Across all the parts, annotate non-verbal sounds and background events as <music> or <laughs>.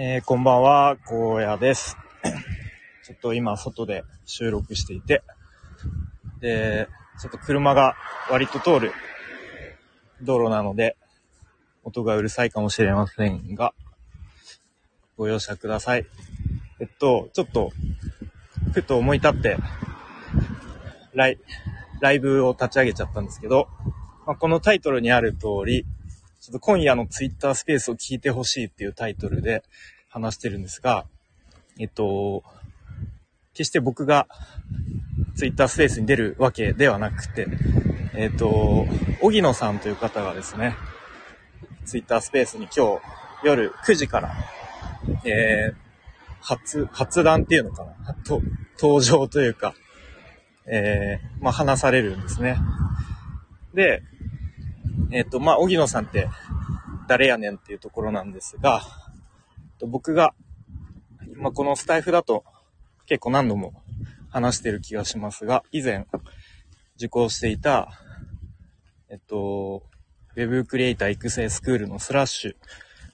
えー、こんばんは、荒野です。<coughs> ちょっと今、外で収録していて、で、ちょっと車が割と通る道路なので、音がうるさいかもしれませんが、ご容赦ください。えっと、ちょっと、ふと思い立って、ライ、ライブを立ち上げちゃったんですけど、まあ、このタイトルにある通り、ちょっと今夜のツイッタースペースを聞いてほしいっていうタイトルで話してるんですが、えっと、決して僕がツイッタースペースに出るわけではなくて、えっと、荻野さんという方がですね、ツイッタースペースに今日夜9時から、えー、初、発談っていうのかなと登場というか、えー、まあ、話されるんですね。で、えっ、と、まあ、荻野さんって誰やねんっていうところなんですが、僕が、ま、このスタイフだと結構何度も話してる気がしますが、以前受講していた、えっと、ウェブクリエイター育成スクールのスラッシュ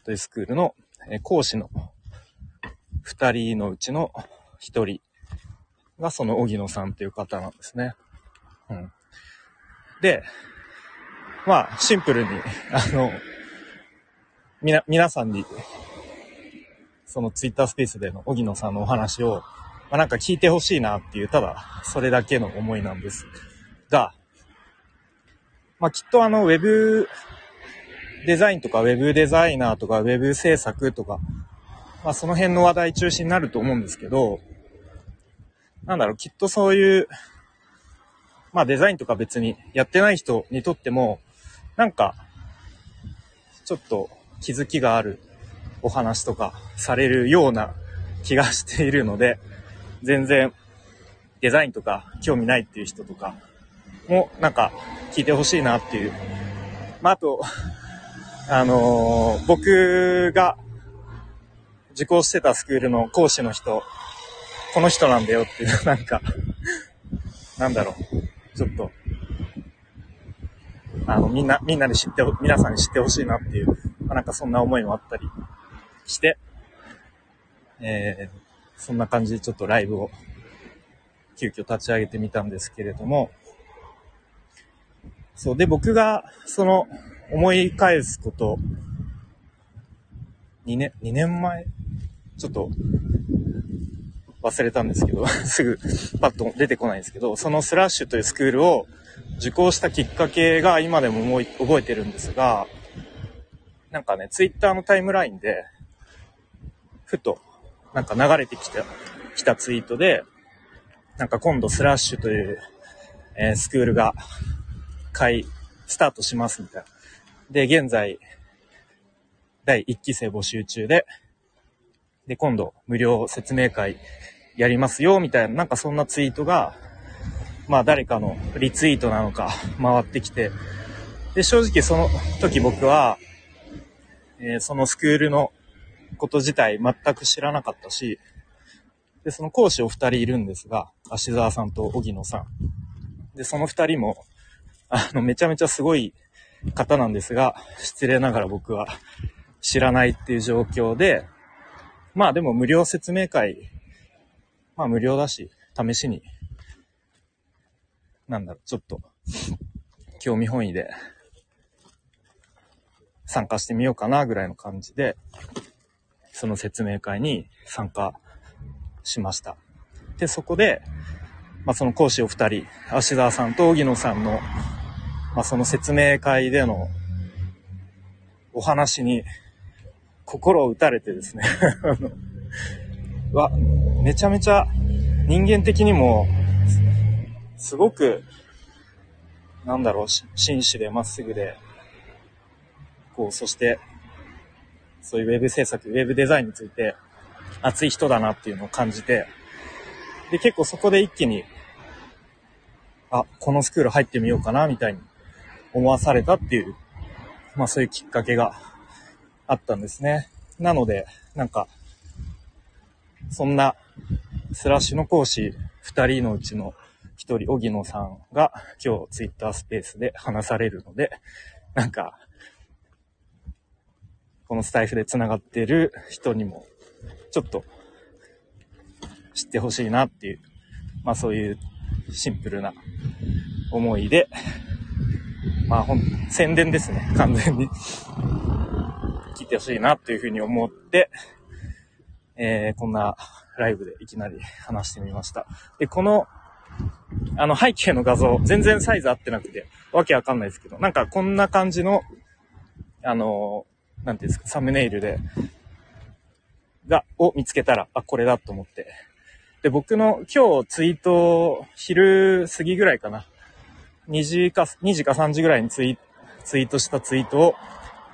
というスクールの講師の二人のうちの一人がその荻野さんという方なんですね。うん。で、まあ、シンプルに、あの、みな、皆さんに、そのツイッタースペースでの荻野さんのお話を、まあ、なんか聞いてほしいなっていう、ただ、それだけの思いなんです。が、まあ、きっとあの、ウェブデザインとか、ウェブデザイナーとか、ウェブ制作とか、まあ、その辺の話題中心になると思うんですけど、なんだろう、きっとそういう、まあデザインとか別にやってない人にとっても、なんか、ちょっと気づきがあるお話とかされるような気がしているので、全然デザインとか興味ないっていう人とかもなんか聞いてほしいなっていう。まあ、あと、あのー僕が受講してたスクールの講師の人、この人なんだよっていう、なんか、なんだろう、ちょっと、あの、みんな、みんなに知って、皆さんに知ってほしいなっていう、まあ、なんかそんな思いもあったりして、えー、そんな感じでちょっとライブを急遽立ち上げてみたんですけれども、そう、で、僕が、その、思い返すこと、2年、2年前ちょっと、忘れたんですけど、<laughs> すぐパッと出てこないんですけど、そのスラッシュというスクールを受講したきっかけが今でも思い、覚えてるんですが、なんかね、ツイッターのタイムラインで、ふと、なんか流れてきた、来たツイートで、なんか今度スラッシュという、えースクールが、開、スタートしますみたいな。で、現在、第1期生募集中で、で、今度無料説明会やりますよ、みたいな、なんかそんなツイートが、まあ誰かのリツイートなのか回ってきて、で、正直その時僕は、えーそのスクールのこと自体全く知らなかったし、で、その講師お二人いるんですが、芦沢さんと荻野さん。で、その二人も、あの、めちゃめちゃすごい方なんですが、失礼ながら僕は知らないっていう状況で、まあでも無料説明会、まあ無料だし、試しに、なんだろう、ちょっと、興味本位で参加してみようかなぐらいの感じで、その説明会に参加しました。で、そこで、まあその講師お二人、芦沢さんと荻野さんの、まあその説明会でのお話に心を打たれてですね <laughs> あのわ、めちゃめちゃ人間的にも、すごく、なんだろう、し真摯でまっすぐで、こう、そして、そういうウェブ制作、ウェブデザインについて熱い人だなっていうのを感じて、で、結構そこで一気に、あ、このスクール入ってみようかな、みたいに思わされたっていう、まあそういうきっかけがあったんですね。なので、なんか、そんなスラッシュの講師二人のうちの一人、荻野さんが今日ツイッタースペースで話されるので、なんか、このスタイフで繋がってる人にもちょっと知ってほしいなっていう、まあそういうシンプルな思いで、まあほん、宣伝ですね、完全に。聞いてほしいなっていうふうに思って、えー、こんなライブでいきなり話してみました。で、この、あの背景の画像、全然サイズ合ってなくて、わけわかんないですけど、なんかこんな感じの、あの、なんていうんですか、サムネイルで、が、を見つけたら、あ、これだと思って。で、僕の今日ツイート、昼過ぎぐらいかな。2時か、2時か3時ぐらいにツイツイートしたツイートを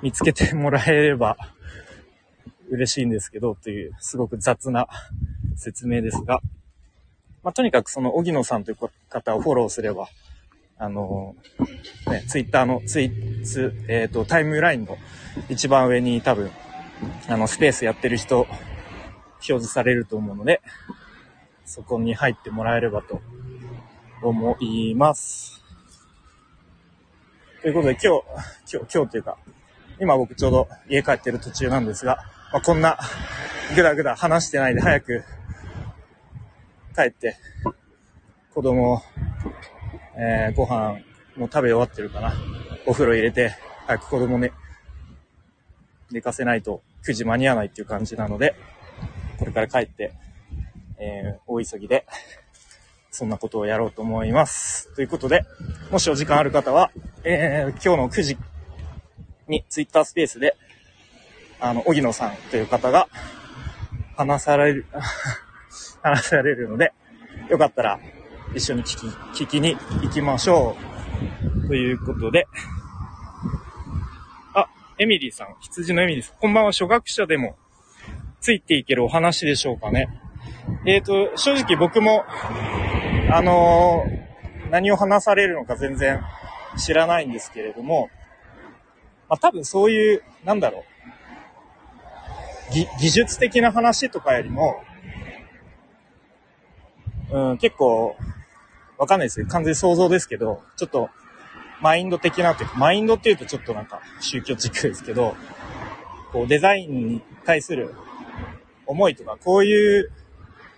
見つけてもらえれば嬉しいんですけど、というすごく雑な説明ですが、まあ、とにかくその、荻野さんという方をフォローすれば、あの、ね、ツイッターのツイツ、えっ、ー、と、タイムラインの一番上に多分、あの、スペースやってる人、表示されると思うので、そこに入ってもらえればと思います。ということで今日、今日、今日というか、今僕ちょうど家帰ってる途中なんですが、まあ、こんなぐだぐだ話してないで早く帰って、子供、えー、ご飯もう食べ終わってるかな。お風呂入れて、早く子供ね、寝かせないと9時間に合わないっていう感じなので、これから帰って、えー、大急ぎで、そんなことをやろうと思います。ということで、もしお時間ある方は、えー、今日の9時にツイッタースペースで、あの、荻野さんという方が話される <laughs> 話されるので、よかったら一緒に聞き、聞きに行きましょう。ということで、あ、エミリーさん、羊のエミリーさん、こんばんは、初学者でもついていけるお話でしょうかね。えっ、ー、と、正直僕も、あのー、何を話されるのか全然知らないんですけれども、まあ、多分そういう、なんだろう、技術的な話とかよりも、うん、結構、わかんないですけど、完全に想像ですけど、ちょっと、マインド的なっていうか、マインドっていうとちょっとなんか宗教チックですけど、こうデザインに対する思いとか、こういう、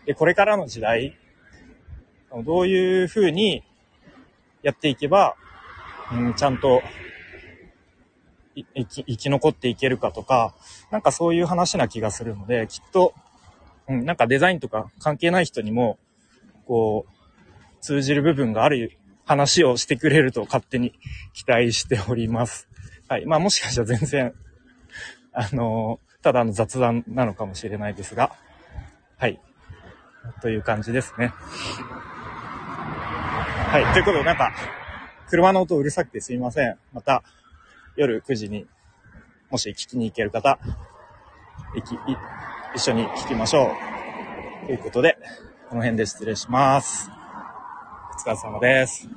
で、これからの時代、どういう風にやっていけば、うん、ちゃんと生き生き残っていけるかとか、なんかそういう話な気がするので、きっと、うん、なんかデザインとか関係ない人にも、こう、通じる部分がある話をしてくれると勝手に期待しております。はい。まあもしかしたら全然、<laughs> あのただの雑談なのかもしれないですが、はい。という感じですね。はい。ということで、なんか、車の音うるさくてすいません。また、夜9時に、もし聞きに行ける方、いき、一緒に聞きましょう。ということで、この辺で失礼します。お疲れ様です。